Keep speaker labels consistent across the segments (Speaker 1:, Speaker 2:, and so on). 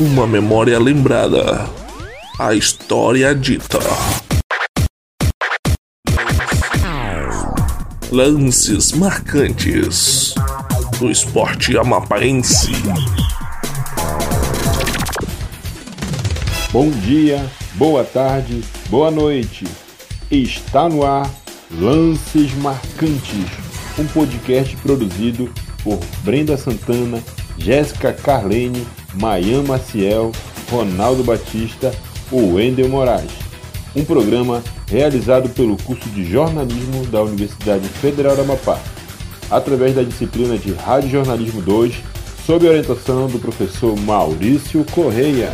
Speaker 1: Uma memória lembrada. A história dita. Lances marcantes do esporte amapaense.
Speaker 2: Bom dia, boa tarde, boa noite. Está no ar Lances Marcantes, um podcast produzido por Brenda Santana, Jéssica Carlene, Mayan Maciel, Ronaldo Batista ou Wendel Moraes. Um programa realizado pelo curso de jornalismo da Universidade Federal do Amapá, através da disciplina de Rádio Jornalismo 2, sob orientação do professor Maurício Correia.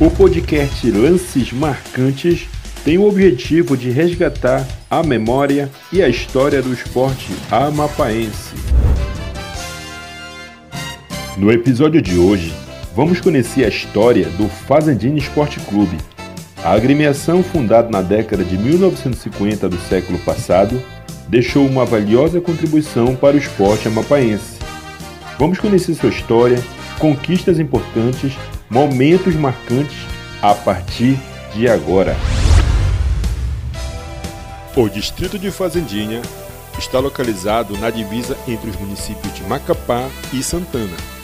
Speaker 2: O podcast Lances Marcantes tem o objetivo de resgatar a memória e a história do esporte amapaense. No episódio de hoje, vamos conhecer a história do Fazendinha Esporte Clube. A agremiação, fundada na década de 1950 do século passado, deixou uma valiosa contribuição para o esporte amapaense. Vamos conhecer sua história, conquistas importantes, momentos marcantes a partir de agora. O distrito de Fazendinha está localizado na divisa entre os municípios de Macapá e Santana.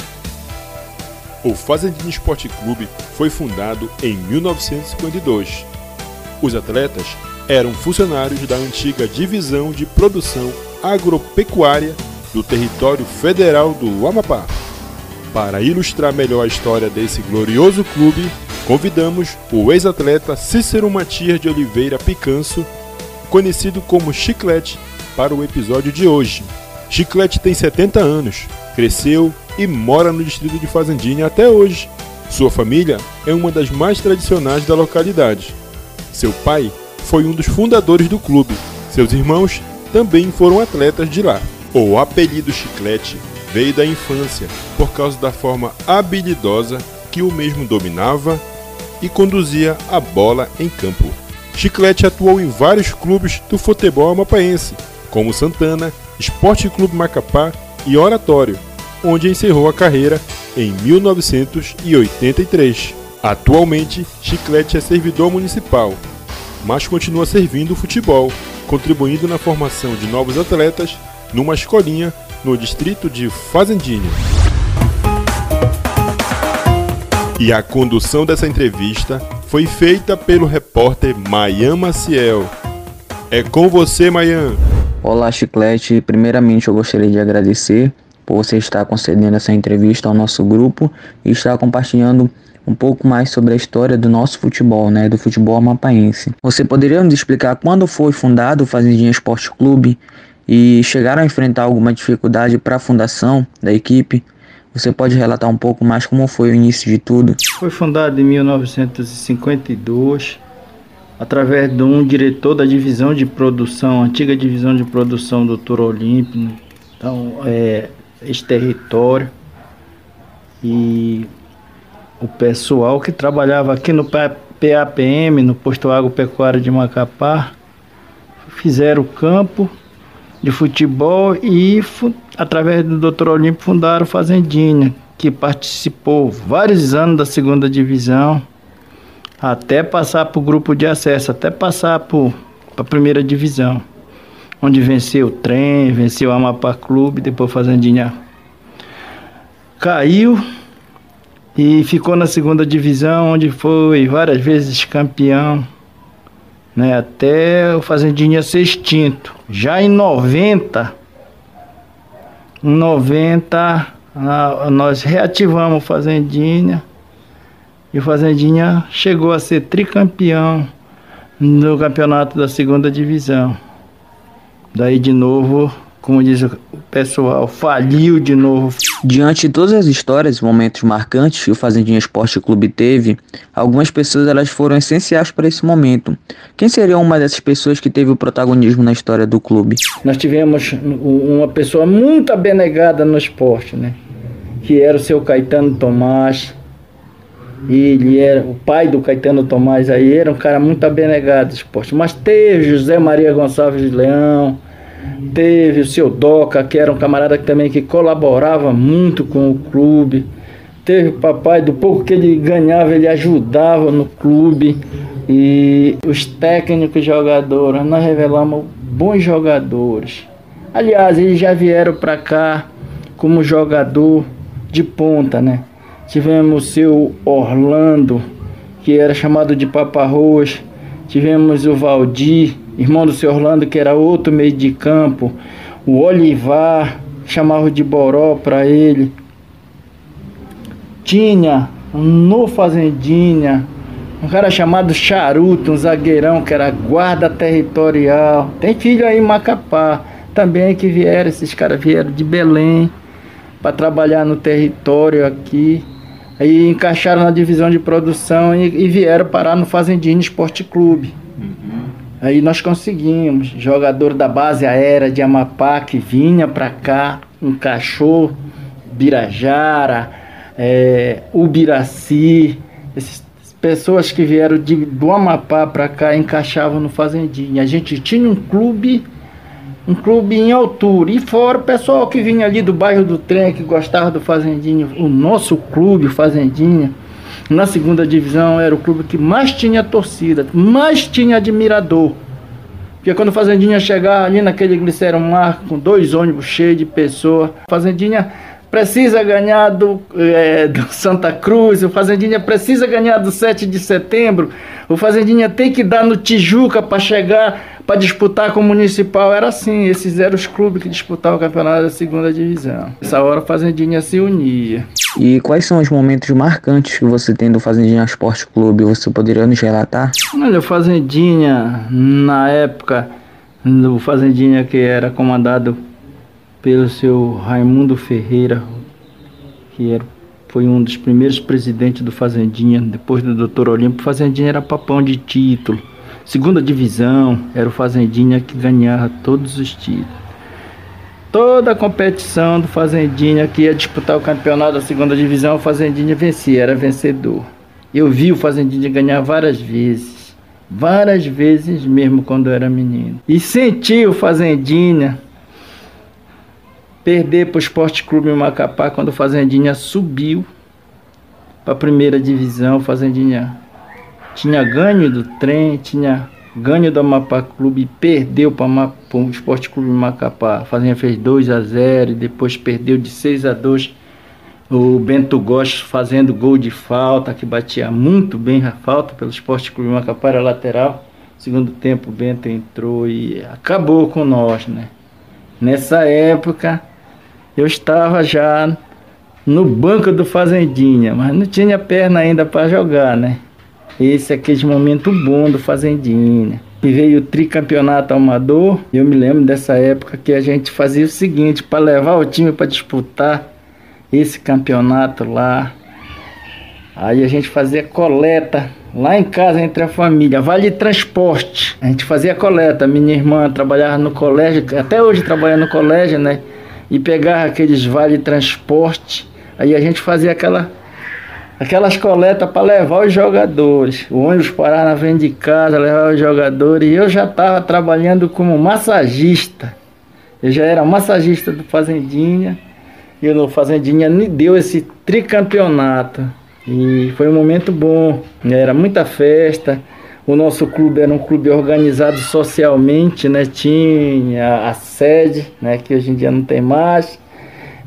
Speaker 2: O Fazendinha Esporte Clube foi fundado em 1952. Os atletas eram funcionários da antiga Divisão de Produção Agropecuária do Território Federal do Amapá. Para ilustrar melhor a história desse glorioso clube, convidamos o ex-atleta Cícero Matias de Oliveira Picanso conhecido como Chiclete, para o episódio de hoje. Chiclete tem 70 anos, cresceu e mora no distrito de Fazendinha até hoje. Sua família é uma das mais tradicionais da localidade. Seu pai foi um dos fundadores do clube. Seus irmãos também foram atletas de lá. O apelido Chiclete veio da infância por causa da forma habilidosa que o mesmo dominava e conduzia a bola em campo. Chiclete atuou em vários clubes do futebol amapaense, como Santana, Esporte Clube Macapá e Oratório, onde encerrou a carreira em 1983. Atualmente, Chiclete é servidor municipal, mas continua servindo o futebol, contribuindo na formação de novos atletas numa escolinha no distrito de Fazendinha. E a condução dessa entrevista foi feita pelo repórter Mayan Maciel. É com você, Mayan.
Speaker 3: Olá, Chiclete. Primeiramente, eu gostaria de agradecer por você estar concedendo essa entrevista ao nosso grupo e estar compartilhando um pouco mais sobre a história do nosso futebol, né, do futebol amapaense. Você poderia nos explicar quando foi fundado o Fazendinha Esporte Clube e chegaram a enfrentar alguma dificuldade para a fundação da equipe? Você pode relatar um pouco mais como foi o início de tudo?
Speaker 4: Foi fundado em 1952 através de um diretor da divisão de produção, antiga divisão de produção, doutor Olímpio. Então, é, esse território e o pessoal que trabalhava aqui no PAPM, no Posto Agropecuário de Macapá, fizeram o campo de futebol e através do Dr. Olímpio fundaram Fazendinha, que participou vários anos da segunda divisão, até passar para o grupo de acesso, até passar para a primeira divisão, onde venceu o trem, venceu o Amapá Clube, depois Fazendinha caiu e ficou na segunda divisão, onde foi várias vezes campeão né, até o Fazendinha ser extinto. Já em 90, em 90 nós reativamos o Fazendinha e o Fazendinha chegou a ser tricampeão no campeonato da segunda divisão. Daí de novo como diz o pessoal, faliu de novo.
Speaker 3: Diante de todas as histórias e momentos marcantes que o Fazendinha Esporte Clube teve, algumas pessoas elas foram essenciais para esse momento. Quem seria uma dessas pessoas que teve o protagonismo na história do clube?
Speaker 4: Nós tivemos uma pessoa muito abnegada no esporte, né? Que era o seu Caetano Tomás. Ele era o pai do Caetano Tomás aí, era um cara muito abnegado no esporte. Mas teve José Maria Gonçalves de Leão, Teve o seu Doca, que era um camarada que também que colaborava muito com o clube. teve papai, do pouco que ele ganhava, ele ajudava no clube. E os técnicos jogadores, nós revelamos bons jogadores. Aliás, eles já vieram para cá como jogador de ponta, né? Tivemos o seu Orlando, que era chamado de Paparroz. Tivemos o Valdir, irmão do seu Orlando, que era outro meio de campo. O Olivar, chamava de Boró para ele. Tinha no Fazendinha um cara chamado Charuto, um zagueirão que era guarda territorial. Tem filho aí em Macapá também que vieram, esses caras vieram de Belém para trabalhar no território aqui. Aí encaixaram na divisão de produção e, e vieram parar no Fazendinha Esporte Clube. Uhum. Aí nós conseguimos, jogador da base aérea de Amapá que vinha para cá, encaixou Birajara, é, Ubiraci, essas pessoas que vieram de, do Amapá para cá encaixavam no Fazendinha. A gente tinha um clube, um clube em altura. E fora o pessoal que vinha ali do bairro do trem, que gostava do Fazendinha, o nosso clube, o Fazendinha, na segunda divisão era o clube que mais tinha torcida, mais tinha admirador. Porque quando Fazendinha chegar ali naquele Glicério Mar com dois ônibus cheios de pessoas, Fazendinha precisa ganhar do, é, do, Santa Cruz, o Fazendinha precisa ganhar do 7 de setembro, o Fazendinha tem que dar no Tijuca para chegar, para disputar com o Municipal. Era assim, esses eram os clubes que disputavam o campeonato da segunda divisão. Essa hora o Fazendinha se unia.
Speaker 3: E quais são os momentos marcantes que você tem do Fazendinha Esporte Clube? Você poderia nos relatar?
Speaker 4: Olha, o Fazendinha, na época do Fazendinha que era comandado pelo seu Raimundo Ferreira, que era, foi um dos primeiros presidentes do Fazendinha, depois do Dr. Olímpio. Fazendinha era papão de título. Segunda divisão, era o Fazendinha que ganhava todos os títulos. Toda a competição do Fazendinha que ia disputar o campeonato da segunda divisão, o Fazendinha vencia, era vencedor. Eu vi o Fazendinha ganhar várias vezes, várias vezes mesmo quando eu era menino. E senti o Fazendinha perder para o Esporte Clube Macapá quando o Fazendinha subiu para a primeira divisão. O Fazendinha tinha ganho do trem, tinha ganho do Amapá Clube e perdeu para o Esporte Clube Macapá. Fazendinha fez 2 a 0 e depois perdeu de 6 a 2 o Bento Gomes fazendo gol de falta, que batia muito bem a falta pelo Esporte Clube Macapá, era lateral. Segundo tempo o Bento entrou e acabou com nós, né? Nessa época eu estava já no banco do Fazendinha, mas não tinha perna ainda para jogar, né? Esse é aquele momento bom do Fazendinha. E veio o tricampeonato amador. Eu me lembro dessa época que a gente fazia o seguinte, para levar o time para disputar esse campeonato lá. Aí a gente fazia coleta lá em casa entre a família, vale transporte. A gente fazia coleta. Minha irmã trabalhava no colégio, até hoje trabalha no colégio, né? E pegar aqueles vale transporte. Aí a gente fazia aquela, aquelas coletas para levar os jogadores. O ônibus parar na frente de casa, levar os jogadores. E eu já estava trabalhando como massagista. Eu já era massagista do Fazendinha. E no Fazendinha me deu esse tricampeonato. E foi um momento bom. Era muita festa. O nosso clube era um clube organizado socialmente, né? Tinha a sede, né? Que hoje em dia não tem mais.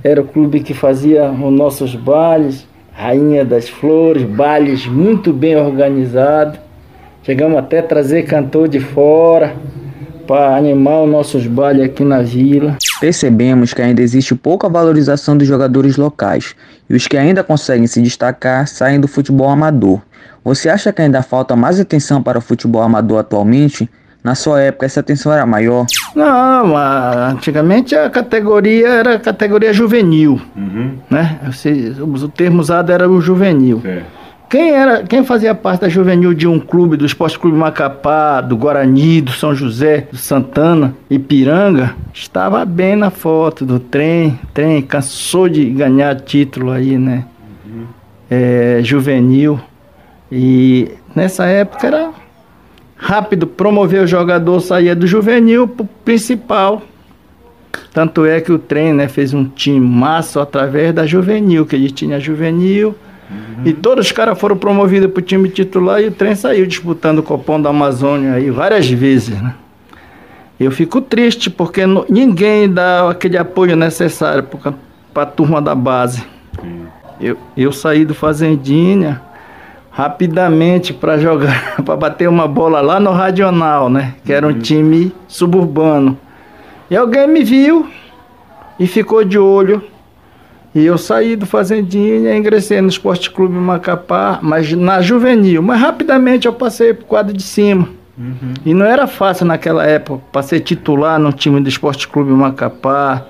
Speaker 4: Era o clube que fazia os nossos bailes, Rainha das Flores, bailes muito bem organizados. Chegamos até a trazer cantor de fora para animar os nossos bailes aqui na vila.
Speaker 3: Percebemos que ainda existe pouca valorização dos jogadores locais e os que ainda conseguem se destacar saem do futebol amador. Você acha que ainda falta mais atenção para o futebol amador atualmente? Na sua época, essa atenção era maior?
Speaker 4: Não, antigamente a categoria era a categoria juvenil. Uhum. Né? O termo usado era o juvenil. É. Quem, era, quem fazia parte da juvenil de um clube, do Esporte Clube Macapá, do Guarani, do São José, do Santana, Ipiranga, estava bem na foto do trem. Trem cansou de ganhar título aí, né? Uhum. É, juvenil. E nessa época era rápido promover o jogador, saía do juvenil para o principal. Tanto é que o trem né, fez um time massa através da juvenil, que ele tinha juvenil. Uhum. E todos os caras foram promovidos para o time titular e o trem saiu disputando o Copom da Amazônia aí várias vezes. Né? Eu fico triste porque ninguém dá aquele apoio necessário para a turma da base. Eu, eu saí do Fazendinha rapidamente para jogar, para bater uma bola lá no Radional, né? Que era um uhum. time suburbano. E alguém me viu e ficou de olho. E eu saí do Fazendinha, ingressei no Esporte Clube Macapá, mas na juvenil. Mas rapidamente eu passei para o quadro de cima. Uhum. E não era fácil naquela época para ser titular no time do Esporte Clube Macapá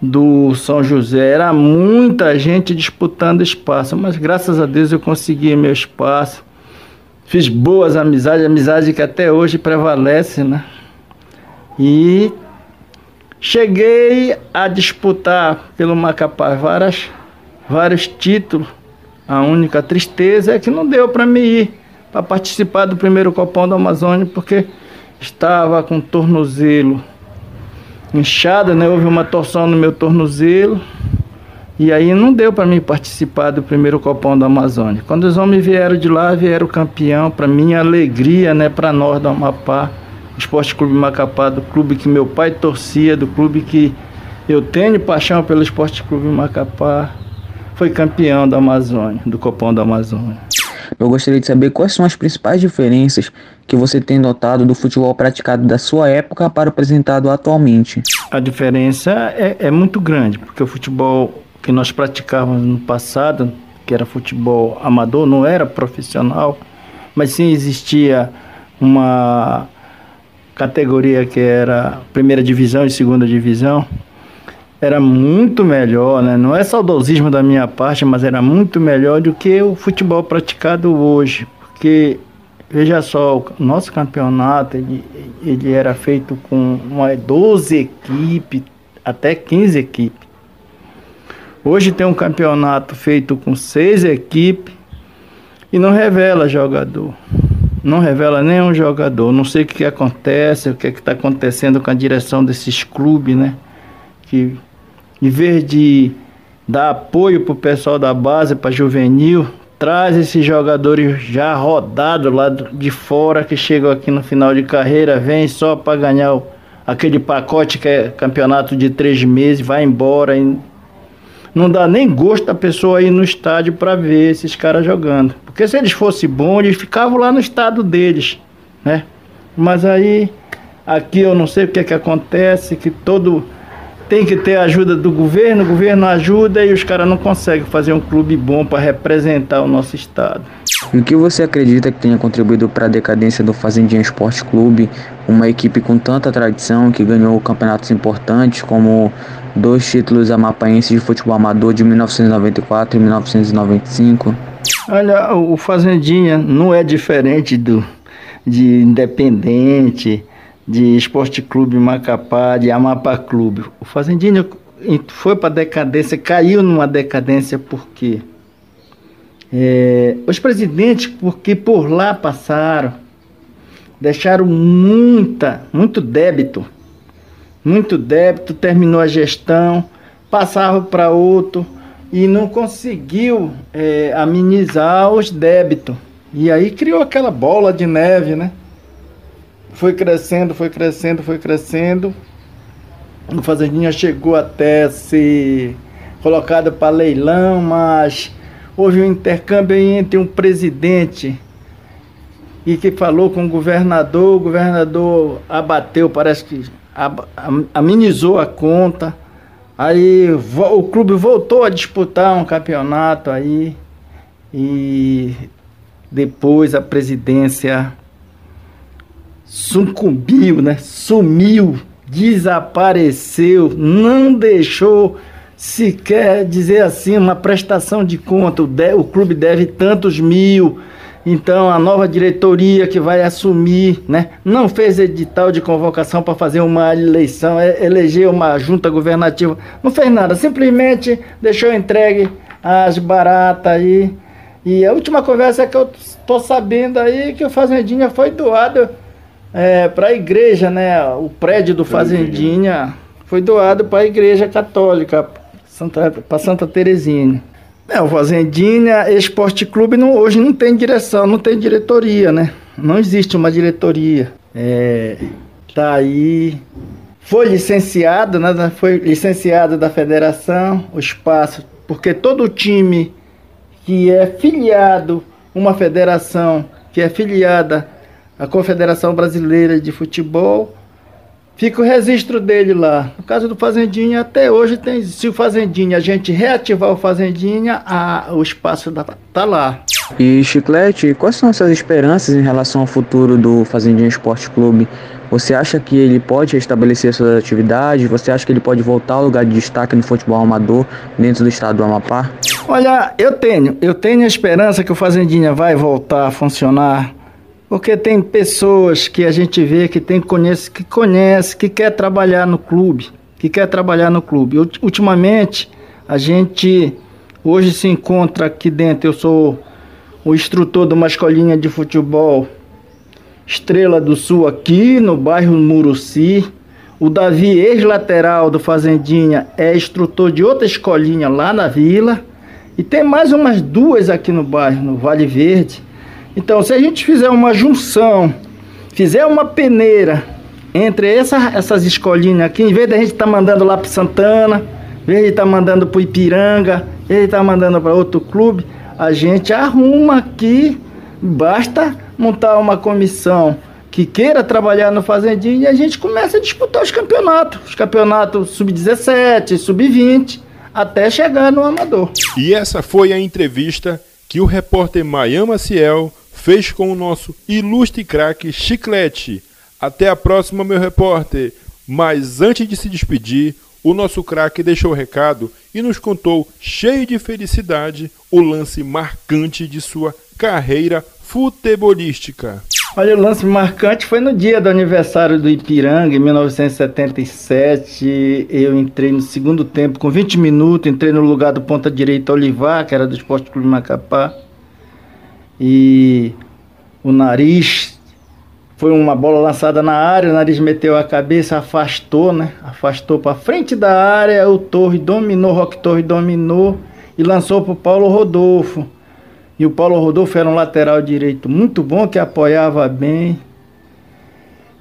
Speaker 4: do São José. Era muita gente disputando espaço, mas graças a Deus eu consegui meu espaço. Fiz boas amizades, amizade que até hoje prevalece, né? E cheguei a disputar pelo Macapá várias, vários títulos. A única tristeza é que não deu para me ir para participar do primeiro Copão da Amazônia, porque estava com tornozelo inchada, né? Houve uma torção no meu tornozelo. E aí não deu para mim participar do primeiro Copão da Amazônia. Quando os homens vieram de lá, vieram campeão, para minha alegria, né, para nós do Amapá, Esporte Clube Macapá, do clube que meu pai torcia, do clube que eu tenho paixão pelo Esporte Clube Macapá, foi campeão da Amazônia, do Copão da Amazônia.
Speaker 3: Eu gostaria de saber quais são as principais diferenças que você tem notado do futebol praticado da sua época para o apresentado atualmente.
Speaker 4: A diferença é, é muito grande, porque o futebol que nós praticávamos no passado, que era futebol amador, não era profissional, mas sim existia uma categoria que era primeira divisão e segunda divisão, era muito melhor, né? Não é saudosismo da minha parte, mas era muito melhor do que o futebol praticado hoje, porque veja só, o nosso campeonato ele, ele era feito com uma 12 equipes, até 15 equipes. Hoje tem um campeonato feito com seis equipes e não revela jogador. Não revela nenhum jogador. Não sei o que, acontece, o que está acontecendo com a direção desses clubes, né? Que em vez de dar apoio para o pessoal da base, para juvenil, traz esses jogadores já rodados lá de fora que chegam aqui no final de carreira, vem só para ganhar o, aquele pacote que é campeonato de três meses, vai embora. E não dá nem gosto a pessoa ir no estádio para ver esses caras jogando. Porque se eles fossem bons, eles ficavam lá no estado deles, né? Mas aí, aqui eu não sei o que é que acontece, que todo tem que ter a ajuda do governo, o governo ajuda e os caras não conseguem fazer um clube bom para representar o nosso estado.
Speaker 3: E o que você acredita que tenha contribuído para a decadência do Fazendinha Esporte Clube, uma equipe com tanta tradição que ganhou campeonatos importantes como dois títulos amapaenses de futebol amador de 1994 e 1995?
Speaker 4: Olha, o Fazendinha não é diferente do de Independente, de Esporte Clube Macapá, de Amapá Clube. O Fazendinho foi para decadência, caiu numa decadência porque é, os presidentes, porque por lá passaram, deixaram muita, muito débito, muito débito, terminou a gestão, passava para outro e não conseguiu é, amenizar os débitos. E aí criou aquela bola de neve, né? foi crescendo, foi crescendo, foi crescendo. O Fazendinha chegou até ser colocado para leilão, mas houve um intercâmbio entre um presidente e que falou com o governador, o governador abateu, parece que amenizou a conta. Aí o clube voltou a disputar um campeonato aí e depois a presidência sucumbiu, né? Sumiu, desapareceu, não deixou sequer dizer assim uma prestação de conta. O, de, o clube deve tantos mil. Então a nova diretoria que vai assumir, né, não fez edital de convocação para fazer uma eleição, é, eleger uma junta governativa, não fez nada, simplesmente deixou entregue as baratas aí. E a última conversa que eu estou sabendo aí que o Fazendinha foi doado é, para a igreja, né? O prédio do Fazendinha foi doado para a Igreja Católica, para Santa Teresinha. É, o Fazendinha Esporte Clube não, hoje não tem direção, não tem diretoria, né? Não existe uma diretoria. É, tá aí. Foi licenciado, né? Foi licenciado da federação, o espaço, porque todo time que é filiado uma federação que é filiada à Confederação Brasileira de Futebol Fica o registro dele lá. No caso do Fazendinha, até hoje tem. Se o Fazendinha, a gente reativar o Fazendinha, a, o espaço da, tá lá.
Speaker 3: E Chiclete, quais são as suas esperanças em relação ao futuro do Fazendinha Esporte Clube? Você acha que ele pode restabelecer suas atividades? Você acha que ele pode voltar ao lugar de destaque no futebol amador dentro do estado do Amapá?
Speaker 4: Olha, eu tenho, eu tenho a esperança que o Fazendinha vai voltar a funcionar porque tem pessoas que a gente vê que tem conhece, que conhece, que quer trabalhar no clube, que quer trabalhar no clube. Ultimamente, a gente hoje se encontra aqui dentro, eu sou o instrutor de uma escolinha de futebol Estrela do Sul aqui no bairro Muruci. O Davi, ex-lateral do Fazendinha, é instrutor de outra escolinha lá na vila. E tem mais umas duas aqui no bairro, no Vale Verde. Então, se a gente fizer uma junção, fizer uma peneira entre essa, essas escolinhas aqui, em vez da gente estar tá mandando lá para Santana, em vez de estar tá mandando para Ipiranga, em vez de estar tá mandando para outro clube, a gente arruma aqui, basta montar uma comissão que queira trabalhar no Fazendinho e a gente começa a disputar os campeonatos, os campeonatos sub-17, sub-20, até chegar no amador.
Speaker 2: E essa foi a entrevista que o repórter Maiama Ciel fez com o nosso ilustre craque Chiclete. Até a próxima, meu repórter. Mas antes de se despedir, o nosso craque deixou o recado e nos contou, cheio de felicidade, o lance marcante de sua carreira futebolística.
Speaker 4: Olha, o lance marcante foi no dia do aniversário do Ipiranga, em 1977. Eu entrei no segundo tempo com 20 minutos, entrei no lugar do ponta direita Olivar, que era do Esporte Clube Macapá e o nariz foi uma bola lançada na área, o nariz meteu a cabeça, afastou, né? Afastou para frente da área, o Torre dominou, Rock Torre dominou e lançou para o Paulo Rodolfo. E o Paulo Rodolfo era um lateral direito muito bom, que apoiava bem.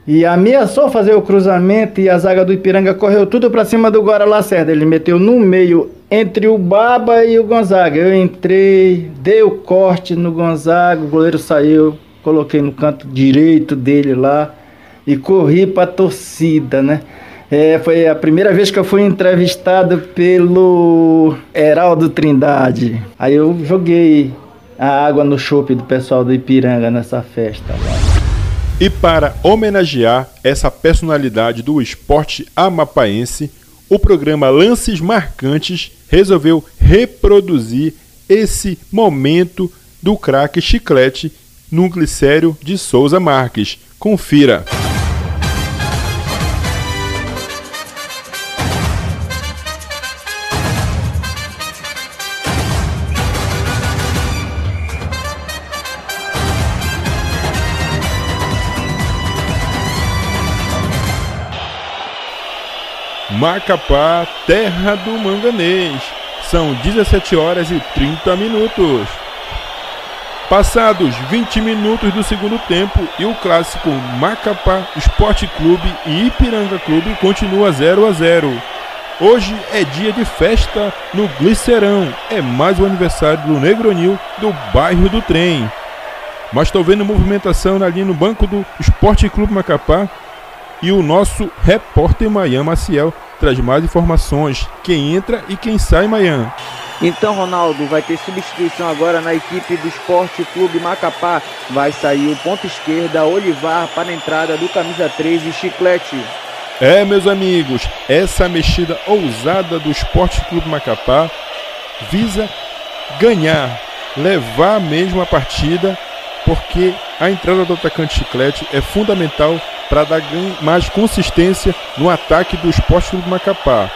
Speaker 4: E ameaçou fazer o cruzamento e a zaga do Ipiranga correu tudo para cima do Guara Lacerda. Ele meteu no meio entre o Baba e o Gonzaga. Eu entrei, dei o corte no Gonzaga, o goleiro saiu, coloquei no canto direito dele lá e corri para a torcida, né? É, foi a primeira vez que eu fui entrevistado pelo Heraldo Trindade. Aí eu joguei a água no chope do pessoal do Ipiranga nessa festa.
Speaker 2: E para homenagear essa personalidade do esporte amapaense, o programa Lances Marcantes resolveu reproduzir esse momento do craque Chiclete no Glicério de Souza Marques. Confira! Macapá, terra do manganês. São 17 horas e 30 minutos. Passados 20 minutos do segundo tempo e o clássico Macapá Esporte Clube e Ipiranga Clube continua 0 a 0. Hoje é dia de festa no Glicerão. É mais um aniversário do Negronil do bairro do Trem. Mas estou vendo movimentação ali no banco do Esporte Clube Macapá e o nosso repórter Maian Maciel traz mais informações. Quem entra e quem sai, Maian.
Speaker 3: Então, Ronaldo, vai ter substituição agora na equipe do Esporte Clube Macapá. Vai sair o ponto esquerda, Olivar, para a entrada do camisa 13, Chiclete.
Speaker 2: É, meus amigos, essa mexida ousada do Esporte Clube Macapá visa ganhar, levar mesmo a partida, porque a entrada do atacante Chiclete é fundamental para dar mais consistência no ataque do Esporte Clube Macapá.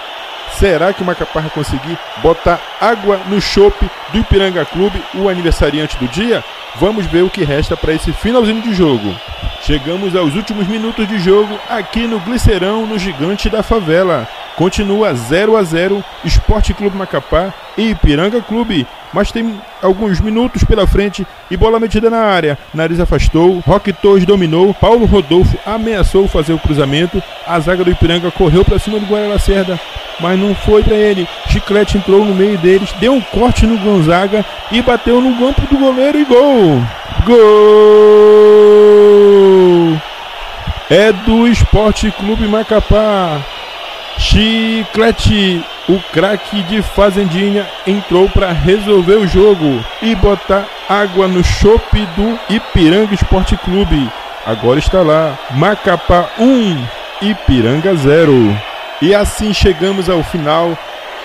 Speaker 2: Será que o Macapá vai conseguir botar água no chope do Ipiranga Clube, o aniversariante do dia? Vamos ver o que resta para esse finalzinho de jogo. Chegamos aos últimos minutos de jogo aqui no Glicerão, no Gigante da Favela. Continua 0 a 0 Esporte Clube Macapá e Ipiranga Clube. Mas tem alguns minutos pela frente e bola metida na área. Nariz afastou, Roque Torres dominou, Paulo Rodolfo ameaçou fazer o cruzamento. A zaga do Ipiranga correu para cima do Guará Lacerda, mas não foi para ele. Chiclete entrou no meio deles, deu um corte no Gonzaga e bateu no campo do goleiro e gol! Gol! É do Esporte Clube Macapá. Chiclete, o craque de Fazendinha, entrou para resolver o jogo e botar água no chope do Ipiranga Esporte Clube. Agora está lá, Macapá 1, Ipiranga 0. E assim chegamos ao final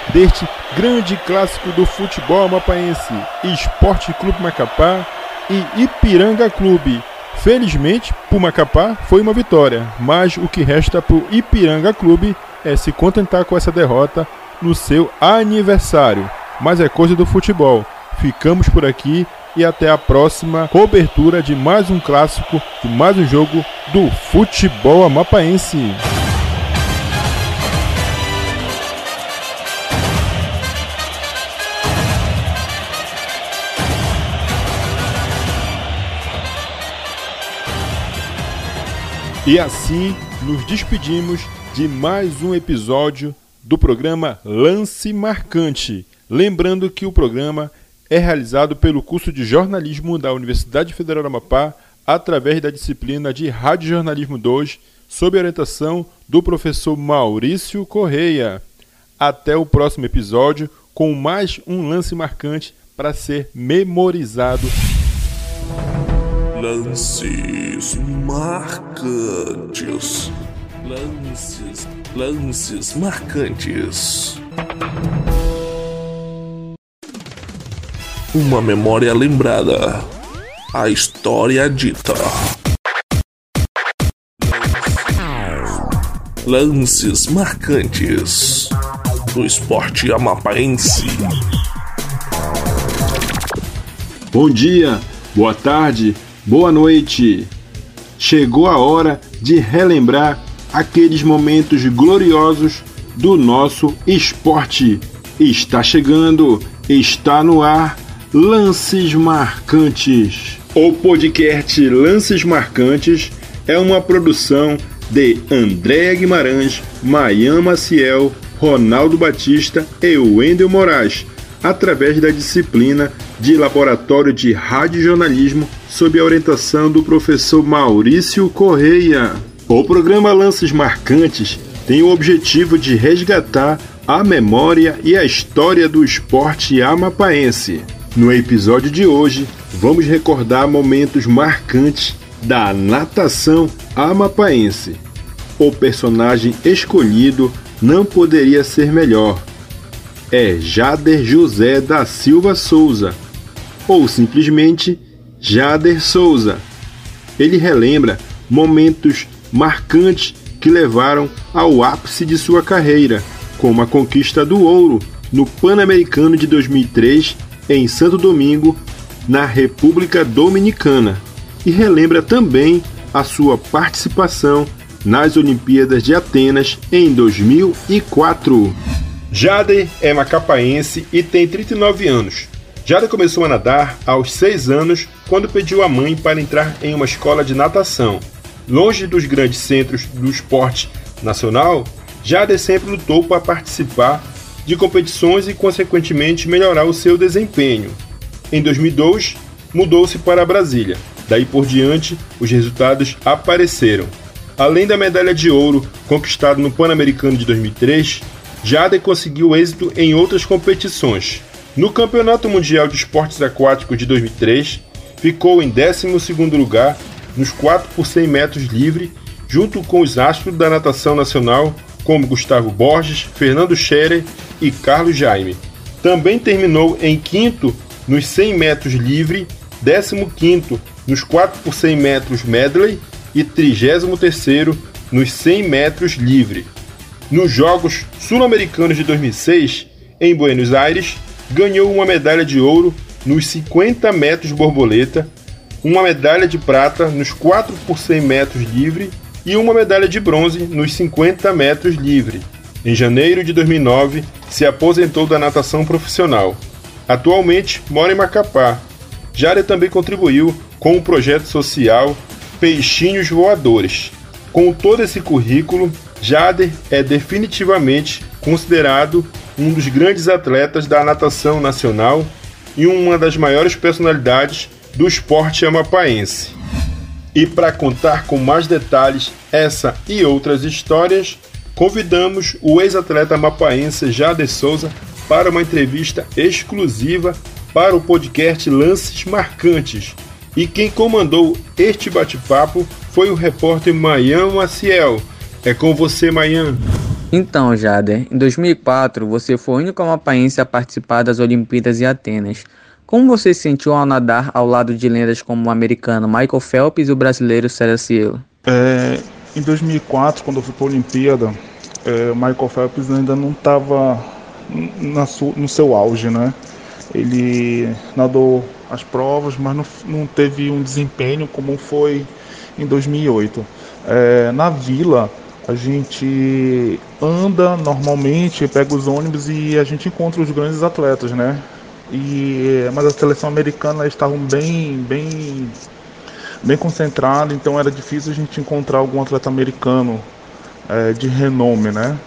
Speaker 2: deste grande clássico do futebol amapaense, Esporte Clube Macapá e Ipiranga Clube. Felizmente, para o Macapá foi uma vitória, mas o que resta para o Ipiranga Clube é se contentar com essa derrota no seu aniversário. Mas é coisa do futebol. Ficamos por aqui e até a próxima cobertura de mais um clássico, de mais um jogo do futebol amapaense. E assim nos despedimos de mais um episódio do programa Lance Marcante. Lembrando que o programa é realizado pelo curso de jornalismo da Universidade Federal do Amapá através da disciplina de Rádio Jornalismo 2, sob orientação do professor Maurício Correia. Até o próximo episódio com mais um lance marcante para ser memorizado.
Speaker 1: Lances marcantes. Lances, lances marcantes. Uma memória lembrada. A história dita. Lances marcantes do esporte amapaense.
Speaker 2: Bom dia, boa tarde, boa noite. Chegou a hora de relembrar aqueles momentos gloriosos do nosso esporte. Está chegando, está no ar Lances Marcantes. O podcast Lances Marcantes é uma produção de Andréa Guimarães, Maian Maciel, Ronaldo Batista e Wendel Moraes, através da disciplina de Laboratório de Radiojornalismo sob a orientação do professor Maurício Correia. O programa Lances Marcantes tem o objetivo de resgatar a memória e a história do esporte amapaense. No episódio de hoje, vamos recordar momentos marcantes da natação amapaense. O personagem escolhido não poderia ser melhor. É Jader José da Silva Souza, ou simplesmente Jader Souza. Ele relembra momentos marcantes que levaram ao ápice de sua carreira, como a conquista do ouro no Pan-Americano de 2003 em Santo Domingo, na República Dominicana, e relembra também a sua participação nas Olimpíadas de Atenas em 2004. Jade é macapaense e tem 39 anos. Jade começou a nadar aos 6 anos quando pediu à mãe para entrar em uma escola de natação. Longe dos grandes centros do esporte nacional, Jade sempre lutou para participar de competições e, consequentemente, melhorar o seu desempenho. Em 2002, mudou-se para Brasília. Daí por diante, os resultados apareceram. Além da medalha de ouro conquistada no Pan-Americano de 2003, Jade conseguiu êxito em outras competições. No Campeonato Mundial de Esportes Aquáticos de 2003, ficou em 12º lugar nos 4 por 100 metros livre, junto com os astros da natação nacional como Gustavo Borges, Fernando Scherer e Carlos Jaime. Também terminou em quinto nos 100 metros livre, 15º nos 4 por 100 metros medley e 33º nos 100 metros livre. Nos Jogos Sul-Americanos de 2006, em Buenos Aires, ganhou uma medalha de ouro nos 50 metros borboleta, uma medalha de prata nos 4 por 100 metros livre e uma medalha de bronze nos 50 metros livre. Em janeiro de 2009, se aposentou da natação profissional. Atualmente mora em Macapá. Jária também contribuiu com o projeto social Peixinhos Voadores. Com todo esse currículo, Jader é definitivamente considerado um dos grandes atletas da natação nacional e uma das maiores personalidades do esporte amapaense. E para contar com mais detalhes essa e outras histórias, convidamos o ex-atleta amapaense Jader Souza para uma entrevista exclusiva para o podcast Lances Marcantes. E quem comandou este bate-papo foi o repórter Mayan Maciel. É com você, Mayan.
Speaker 3: Então, Jader, em 2004 você foi o único amapaense a participar das Olimpíadas em Atenas. Como você se sentiu ao nadar ao lado de lendas como o americano Michael Phelps e o brasileiro César Cielo?
Speaker 5: É, em 2004, quando eu fui para a Olimpíada, é, Michael Phelps ainda não estava no seu auge, né? Ele nadou as provas, mas não, não teve um desempenho como foi em 2008. É, na vila, a gente anda normalmente, pega os ônibus e a gente encontra os grandes atletas, né? E, mas a seleção americana estavam bem, bem, bem concentrada, então era difícil a gente encontrar algum atleta americano é, de renome, né?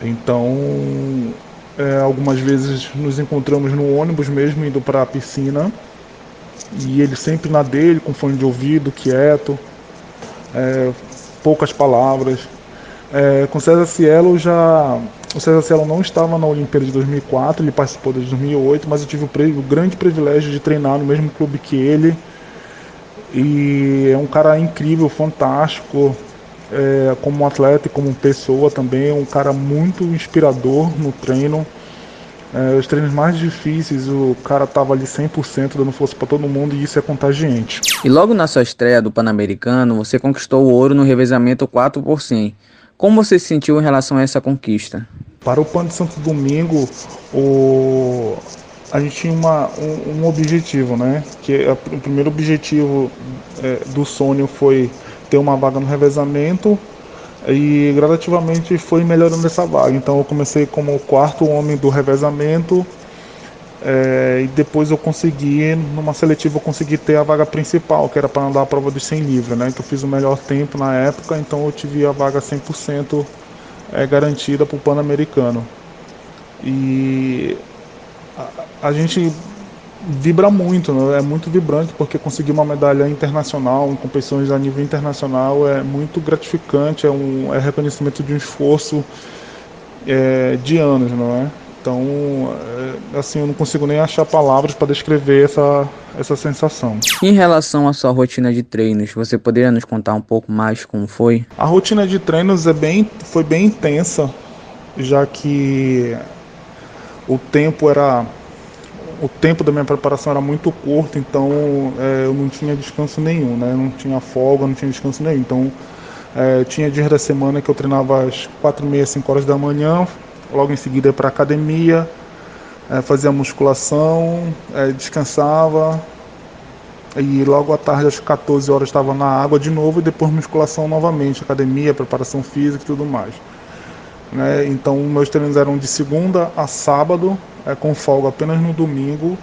Speaker 5: Então, é, algumas vezes nos encontramos no ônibus mesmo indo para a piscina e ele sempre na dele com fone de ouvido, quieto, é, poucas palavras. É, com César Cielo já o César Cielo não estava na Olimpíada de 2004, ele participou de 2008, mas eu tive o, o grande privilégio de treinar no mesmo clube que ele. E é um cara incrível, fantástico, é, como atleta e como pessoa também, um cara muito inspirador no treino. É, os treinos mais difíceis, o cara tava ali 100% dando força para todo mundo e isso é contagiante.
Speaker 3: E logo na sua estreia do Pan-Americano, você conquistou o ouro no revezamento 4 por 100. Como você se sentiu em relação a essa conquista?
Speaker 5: Para o Pan de Santo Domingo, o... a gente tinha uma, um, um objetivo, né? Que o primeiro objetivo é, do Sônia foi ter uma vaga no revezamento e gradativamente foi melhorando essa vaga. Então eu comecei como o quarto homem do revezamento é, e depois eu consegui, numa seletiva, eu consegui ter a vaga principal, que era para andar a prova dos 100 livres, né? Que eu fiz o melhor tempo na época, então eu tive a vaga 100% é, garantida para o Pan-Americano. E a, a, gente vibra muito, né? é muito vibrante porque conseguir uma medalha internacional em competições a nível internacional é muito gratificante, é um é reconhecimento de um esforço é, de anos, não é? Então, é, assim, eu não consigo nem achar palavras para descrever essa, essa sensação.
Speaker 3: Em relação à sua rotina de treinos, você poderia nos contar um pouco mais como foi?
Speaker 5: A rotina de treinos é bem, foi bem intensa, já que o tempo era o tempo da minha preparação era muito curto, então é, eu não tinha descanso nenhum, né? Eu não tinha folga, não tinha descanso nenhum. Então é, tinha dias da semana que eu treinava às quatro e meia, cinco horas da manhã, logo em seguida para academia, é, fazia musculação, é, descansava e logo à tarde às 14 horas estava na água de novo e depois musculação novamente, academia, preparação física e tudo mais. Né? Então meus treinos eram de segunda a sábado, é, com folga apenas no domingo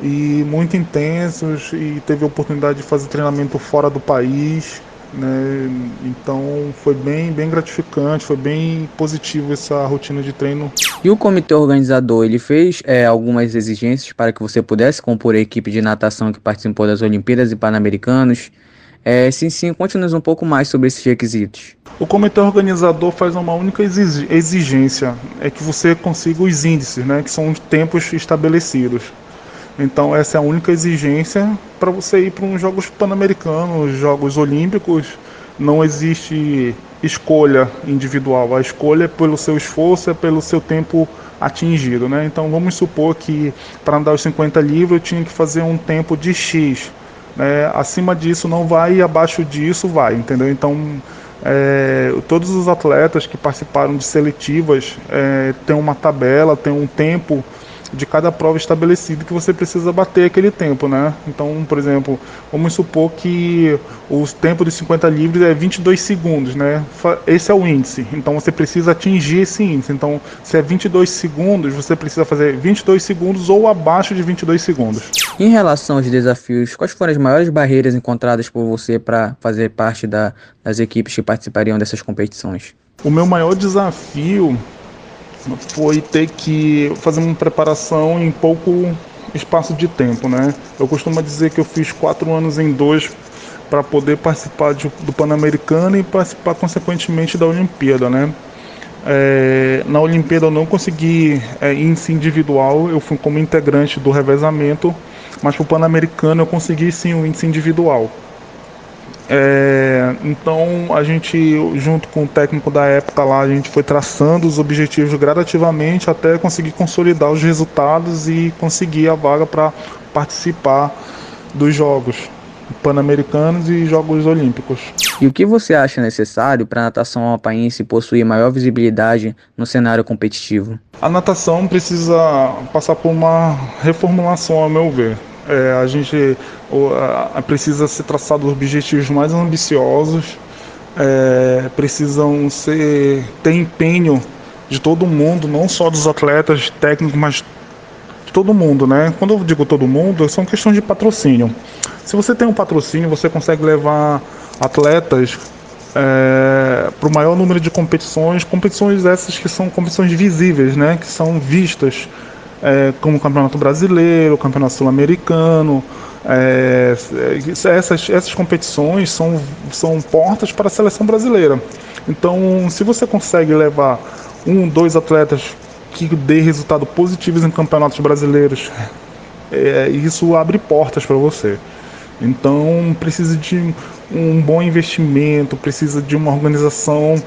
Speaker 5: e muito intensos e teve a oportunidade de fazer treinamento fora do país né? Então foi bem, bem gratificante, foi bem positivo essa rotina de treino.
Speaker 3: E o comitê organizador, ele fez é, algumas exigências para que você pudesse compor a equipe de natação que participou das Olimpíadas e Pan-Americanos? É, sim, sim, conte-nos um pouco mais sobre esses requisitos.
Speaker 5: O comitê organizador faz uma única exigência, é que você consiga os índices, né, que são os tempos estabelecidos. Então essa é a única exigência para você ir para uns Jogos Pan-Americanos, Jogos Olímpicos. Não existe escolha individual. A escolha é pelo seu esforço, é pelo seu tempo atingido, né? Então vamos supor que para andar os 50 livros eu tinha que fazer um tempo de X. Né? Acima disso não vai e abaixo disso vai, entendeu? Então é, todos os atletas que participaram de seletivas é, têm uma tabela, tem um tempo de cada prova estabelecida que você precisa bater aquele tempo, né? Então, por exemplo, vamos supor que o tempo de 50 livres é 22 segundos, né? Esse é o índice. Então você precisa atingir esse índice. Então, se é 22 segundos, você precisa fazer 22 segundos ou abaixo de 22 segundos.
Speaker 3: Em relação aos desafios, quais foram as maiores barreiras encontradas por você para fazer parte da, das equipes que participariam dessas competições?
Speaker 5: O meu maior desafio foi ter que fazer uma preparação em pouco espaço de tempo, né? Eu costumo dizer que eu fiz quatro anos em dois para poder participar de, do Pan-Americano e participar consequentemente da Olimpíada, né? É, na Olimpíada eu não consegui é, índice individual, eu fui como integrante do revezamento, mas para o Pan-Americano eu consegui sim o índice individual. É, então a gente, junto com o técnico da época lá, a gente foi traçando os objetivos gradativamente até conseguir consolidar os resultados e conseguir a vaga para participar dos Jogos Pan-Americanos e Jogos Olímpicos.
Speaker 3: E o que você acha necessário para a natação alpaense possuir maior visibilidade no cenário competitivo?
Speaker 5: A natação precisa passar por uma reformulação, ao meu ver. É, a gente a, precisa ser traçado objetivos mais ambiciosos, é, precisam ser ter empenho de todo mundo, não só dos atletas técnicos, mas de todo mundo, né? Quando eu digo todo mundo, são questões de patrocínio. Se você tem um patrocínio, você consegue levar atletas é, para o maior número de competições, competições essas que são competições visíveis, né? Que são vistas é, como o Campeonato Brasileiro, o Campeonato Sul-Americano. É, essas, essas competições são, são portas para a seleção brasileira. Então, se você consegue levar um, dois atletas que dê resultado positivos em campeonatos brasileiros, é, isso abre portas para você. Então, precisa de um bom investimento, precisa de uma organização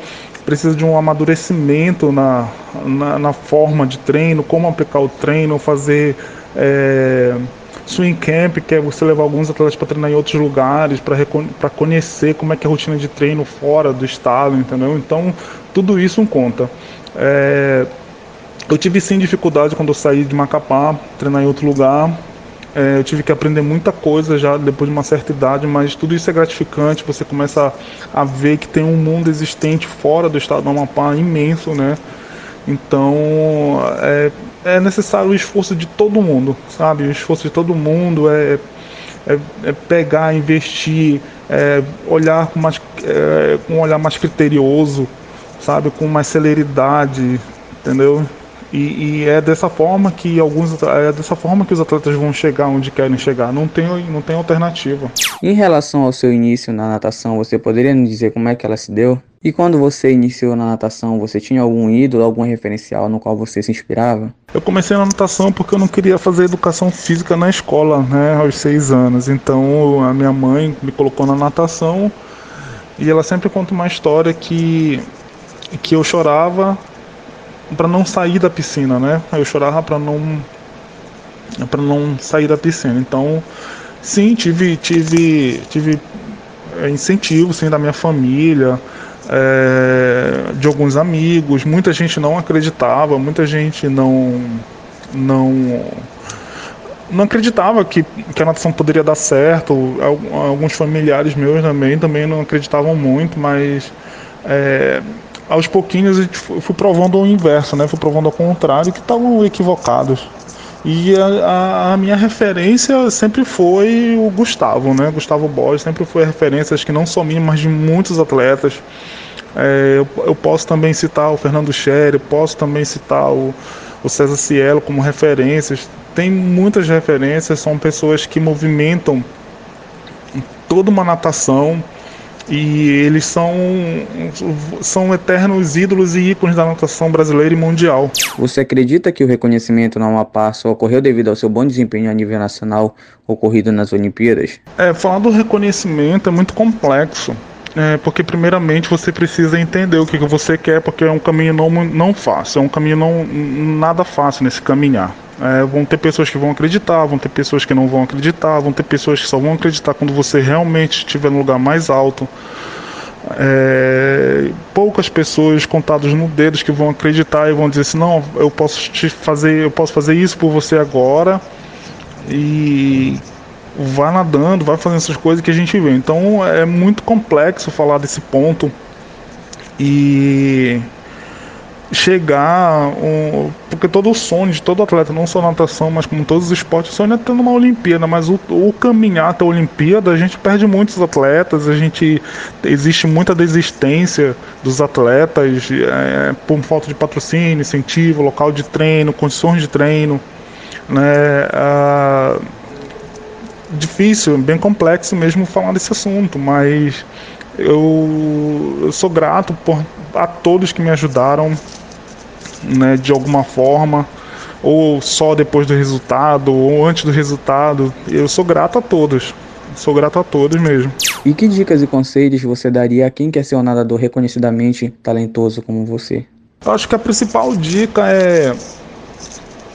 Speaker 5: precisa de um amadurecimento na, na, na forma de treino, como aplicar o treino, fazer é, swing camp, que é você levar alguns atletas para treinar em outros lugares, para conhecer como é que é a rotina de treino fora do estado, entendeu? Então, tudo isso conta. É, eu tive sim dificuldade quando eu saí de Macapá, treinar em outro lugar, é, eu tive que aprender muita coisa já depois de uma certa idade, mas tudo isso é gratificante. Você começa a, a ver que tem um mundo existente fora do estado do Amapá imenso, né? Então é, é necessário o esforço de todo mundo, sabe? O esforço de todo mundo é, é, é pegar, investir, é, olhar com, mais, é, com um olhar mais criterioso, sabe? Com mais celeridade, entendeu? E, e, é dessa forma que alguns é dessa forma que os atletas vão chegar onde querem chegar. Não tem, não tem alternativa.
Speaker 3: Em relação ao seu início na natação, você poderia nos dizer como é que ela se deu? E quando você iniciou na natação, você tinha algum ídolo, algum referencial no qual você se inspirava?
Speaker 5: Eu comecei na natação porque eu não queria fazer educação física na escola, né, aos seis anos. Então a minha mãe me colocou na natação e ela sempre conta uma história que que eu chorava para não sair da piscina, né? Eu chorava para não para não sair da piscina. Então, sim, tive tive tive é, incentivo sim da minha família, é, de alguns amigos. Muita gente não acreditava, muita gente não não não acreditava que, que a natação poderia dar certo. Alguns familiares meus também também não acreditavam muito, mas é, aos pouquinhos eu fui provando o inverso, né? Fui provando ao contrário que estavam equivocados. E a, a, minha referência sempre foi o Gustavo, né? Gustavo Borges sempre foi referência, acho que não só minha, mas de muitos atletas. É, eu, eu, posso também citar o Fernando Scherer, posso também citar o, o César Cielo como referências. Tem muitas referências, são pessoas que movimentam toda uma natação e eles são, são eternos ídolos e ícones da natação brasileira e mundial.
Speaker 3: Você acredita que o reconhecimento no Amapá só ocorreu devido ao seu bom desempenho a nível nacional ocorrido nas Olimpíadas?
Speaker 5: É, falar do reconhecimento é muito complexo. É, porque primeiramente você precisa entender o que, que você quer, porque é um caminho não, não fácil, é um caminho não nada fácil nesse caminhar. É, vão ter pessoas que vão acreditar, vão ter pessoas que não vão acreditar, vão ter pessoas que só vão acreditar quando você realmente estiver no lugar mais alto. É, poucas pessoas contadas no dedos que vão acreditar e vão dizer assim, não, eu posso te fazer, eu posso fazer isso por você agora e vai nadando, vai fazendo essas coisas que a gente vê. Então é muito complexo falar desse ponto e chegar um, porque todo o sonho de todo atleta, não só natação, mas como todos os esportes, o sonho é ter numa Olimpíada, mas o, o caminhar até a Olimpíada, a gente perde muitos atletas, a gente existe muita desistência dos atletas é, por falta de patrocínio, incentivo, local de treino, condições de treino, né? Difícil, bem complexo mesmo falar desse assunto, mas eu, eu sou grato por, a todos que me ajudaram né, de alguma forma, ou só depois do resultado, ou antes do resultado. Eu sou grato a todos. Sou grato a todos mesmo.
Speaker 3: E que dicas e conselhos você daria a quem quer ser um nadador reconhecidamente talentoso como você?
Speaker 5: Eu acho que a principal dica é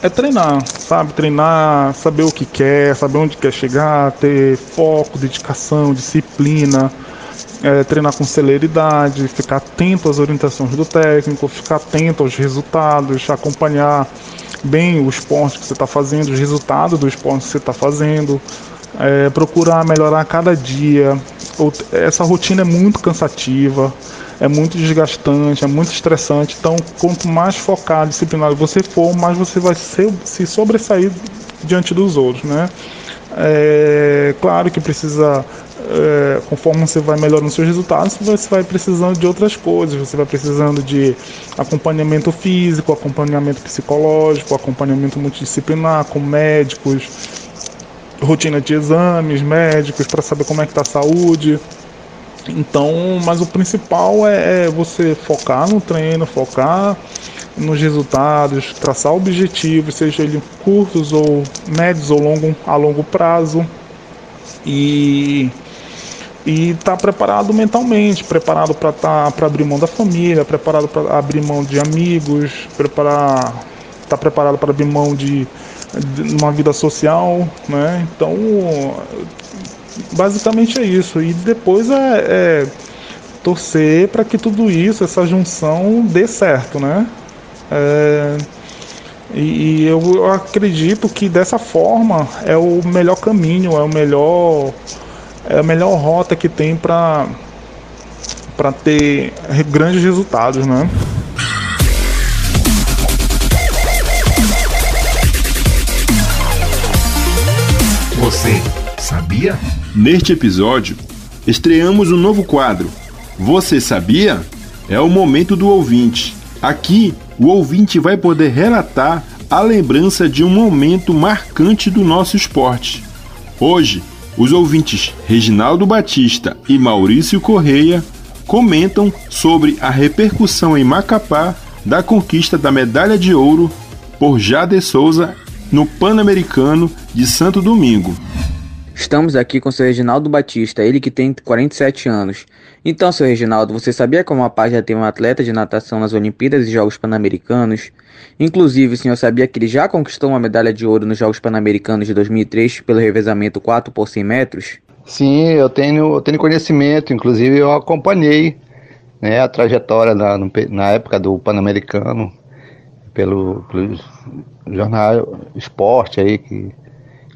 Speaker 5: é treinar, sabe? Treinar, saber o que quer, saber onde quer chegar, ter foco, dedicação, disciplina, é, treinar com celeridade, ficar atento às orientações do técnico, ficar atento aos resultados, acompanhar bem o esporte que você está fazendo, os resultados do esporte que você está fazendo, é, procurar melhorar cada dia. Essa rotina é muito cansativa, é muito desgastante, é muito estressante. Então, quanto mais focado, disciplinado você for, mais você vai ser, se sobressair diante dos outros, né? É claro que precisa é, conforme você vai melhorando seus resultados, você vai precisando de outras coisas. Você vai precisando de acompanhamento físico, acompanhamento psicológico, acompanhamento multidisciplinar com médicos, rotina de exames médicos para saber como é que está a saúde. Então, mas o principal é, é você focar no treino, focar nos resultados, traçar objetivos, seja ele curtos ou médios ou longo, a longo prazo. E e estar tá preparado mentalmente, preparado para tá, para abrir mão da família, preparado para abrir mão de amigos, preparar, tá preparado para abrir mão de, de uma vida social, né? Então, basicamente é isso. E depois é, é torcer para que tudo isso, essa junção, dê certo, né? É, e, e eu, eu acredito que dessa forma é o melhor caminho, é o melhor é a melhor rota que tem para para ter grandes resultados, né?
Speaker 2: Sabia? Neste episódio, estreamos um novo quadro. Você sabia? É o momento do ouvinte. Aqui, o ouvinte vai poder relatar a lembrança de um momento marcante do nosso esporte. Hoje, os ouvintes Reginaldo Batista e Maurício Correia comentam sobre a repercussão em Macapá da conquista da medalha de ouro por Jade Souza no Pan-Americano de Santo Domingo.
Speaker 3: Estamos aqui com o seu Reginaldo Batista, ele que tem 47 anos. Então, seu Reginaldo, você sabia que a já tem um atleta de natação nas Olimpíadas e Jogos Pan-Americanos? Inclusive, o senhor sabia que ele já conquistou uma medalha de ouro nos Jogos Pan-Americanos de 2003 pelo revezamento 4 por 100 metros?
Speaker 6: Sim, eu tenho, eu tenho conhecimento, inclusive eu acompanhei né, a trajetória na, na época do Pan-Americano pelo, pelo, jornal Esporte aí, que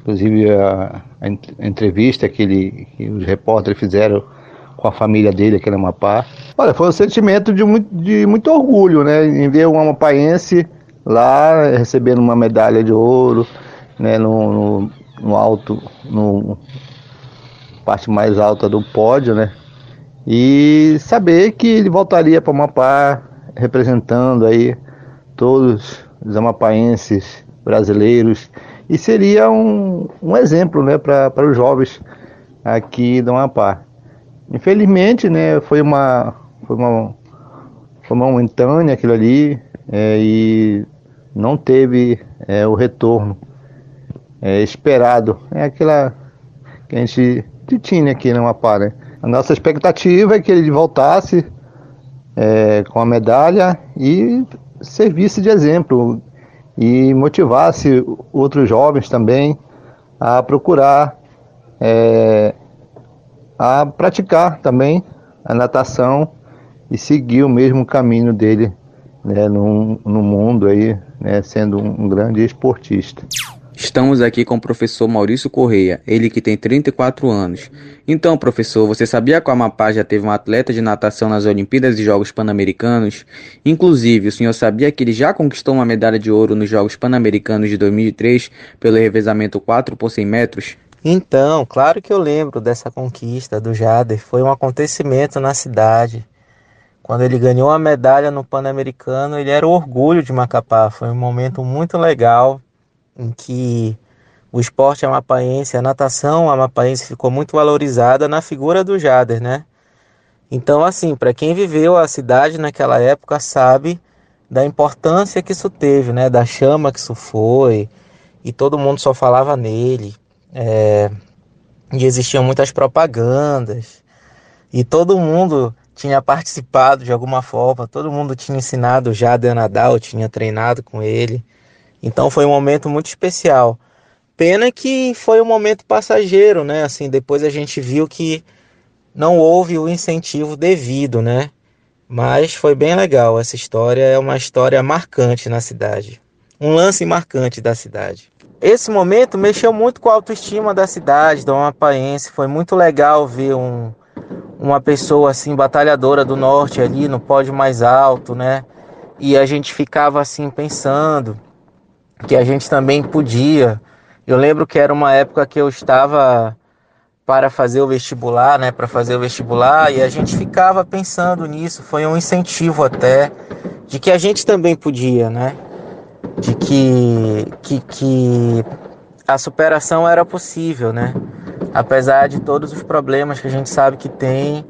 Speaker 6: inclusive a, a entrevista que, ele, que os repórteres fizeram com a família dele aqui no Amapá. Olha, foi um sentimento de muito, de muito orgulho, né? Em ver um amapaense lá recebendo uma medalha de ouro, né? No, no, no alto, no parte mais alta do pódio, né? E saber que ele voltaria para Amapá representando aí todos os amapaenses brasileiros e seria um, um exemplo né, para os jovens aqui do Amapá. Infelizmente, né, foi uma, foi uma, foi momentânea aquilo ali é, e não teve é, o retorno é, esperado. É aquela que a gente tinha aqui no Amapá. Né? A nossa expectativa é que ele voltasse é, com a medalha e servisse de exemplo e motivasse outros jovens também a procurar, é, a praticar também a natação e seguir o mesmo caminho dele né, no, no mundo aí, né, sendo um grande esportista.
Speaker 3: Estamos aqui com o professor Maurício Correia, ele que tem 34 anos. Então, professor, você sabia que o Amapá já teve um atleta de natação nas Olimpíadas e Jogos Pan-Americanos? Inclusive, o senhor sabia que ele já conquistou uma medalha de ouro nos Jogos Pan-Americanos de 2003 pelo revezamento 4 por 100 metros?
Speaker 7: Então, claro que eu lembro dessa conquista do Jader. Foi um acontecimento na cidade. Quando ele ganhou a medalha no Pan-Americano, ele era orgulho de Macapá. Foi um momento muito legal em que o esporte amapaense, a natação amapaense ficou muito valorizada na figura do Jader, né? Então, assim, para quem viveu a cidade naquela época sabe da importância que isso teve, né? Da chama que isso foi, e todo mundo só falava nele. É, e existiam muitas propagandas, e todo mundo tinha participado de alguma forma, todo mundo tinha ensinado o Jader a nadar, ou tinha treinado com ele. Então foi um momento muito especial. Pena que foi um momento passageiro, né? Assim, depois a gente viu que não houve o incentivo devido, né? Mas foi bem legal. Essa história é uma história marcante na cidade. Um lance marcante da cidade. Esse momento mexeu muito com a autoestima da cidade, do Amapaense. Foi muito legal ver um, uma pessoa assim, batalhadora do norte ali no pódio mais alto, né? E a gente ficava assim pensando que a gente também podia. Eu lembro que era uma época que eu estava para fazer o vestibular, né, para fazer o vestibular, e a gente ficava pensando nisso, foi um incentivo até de que a gente também podia, né? De que que, que a superação era possível, né? Apesar de todos os problemas que a gente sabe que tem,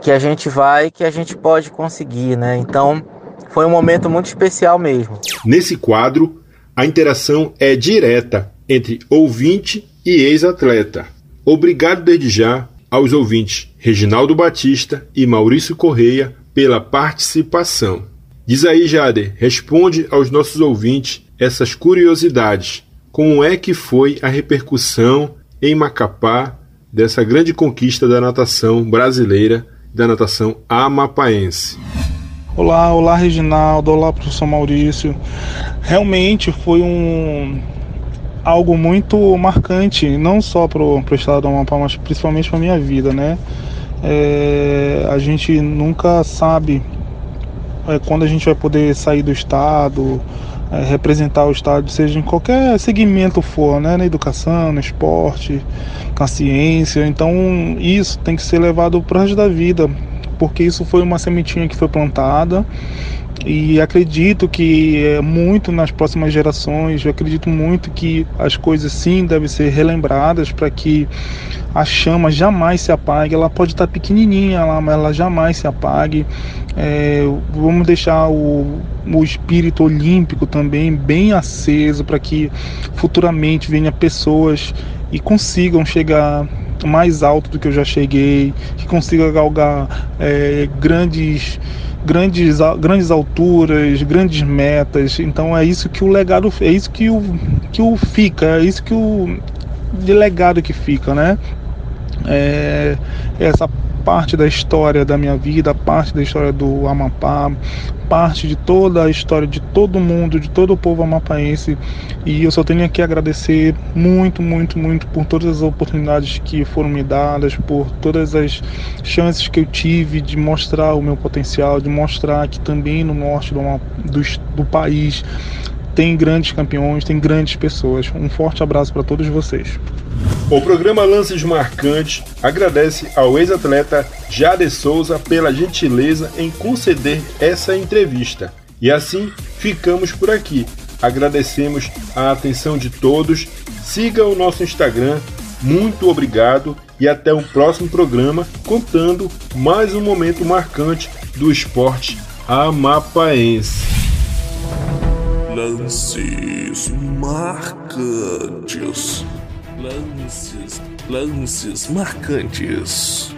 Speaker 7: que a gente vai, que a gente pode conseguir, né? Então, foi um momento muito especial mesmo.
Speaker 2: Nesse quadro, a interação é direta entre ouvinte e ex-atleta. Obrigado desde já aos ouvintes Reginaldo Batista e Maurício Correia pela participação. Diz aí, Jader, responde aos nossos ouvintes essas curiosidades. Como é que foi a repercussão em Macapá dessa grande conquista da natação brasileira, da natação amapaense?
Speaker 5: Olá, olá Reginaldo, olá professor Maurício. Realmente foi um algo muito marcante, não só para o estado do Amapá, mas principalmente para minha vida, né? É, a gente nunca sabe é, quando a gente vai poder sair do estado, é, representar o estado, seja em qualquer segmento for, né? Na educação, no esporte, na ciência. Então isso tem que ser levado para o resto da vida porque isso foi uma sementinha que foi plantada e acredito que é muito nas próximas gerações, eu acredito muito que as coisas sim devem ser relembradas para que a chama jamais se apague. Ela pode estar pequenininha lá, mas ela jamais se apague. É, vamos deixar o, o espírito olímpico também bem aceso para que futuramente venha pessoas e consigam chegar mais alto do que eu já cheguei, que consiga galgar é, grandes, grandes, grandes alturas, grandes metas. Então é isso que o legado, é isso que o que o fica, é isso que o de legado que fica, né? É, essa parte da história da minha vida, parte da história do Amapá, parte de toda a história de todo mundo, de todo o povo amapaense. E eu só tenho que agradecer muito, muito, muito por todas as oportunidades que foram me dadas, por todas as chances que eu tive de mostrar o meu potencial, de mostrar que também no norte do, do, do país tem grandes campeões, tem grandes pessoas. Um forte abraço para todos vocês.
Speaker 2: O programa Lances Marcantes agradece ao ex-atleta Jade Souza pela gentileza em conceder essa entrevista. E assim ficamos por aqui. Agradecemos a atenção de todos. Siga o nosso Instagram. Muito obrigado e até o próximo programa contando mais um momento marcante do esporte amapaense.
Speaker 1: Lances marcantes. Lances, lances marcantes.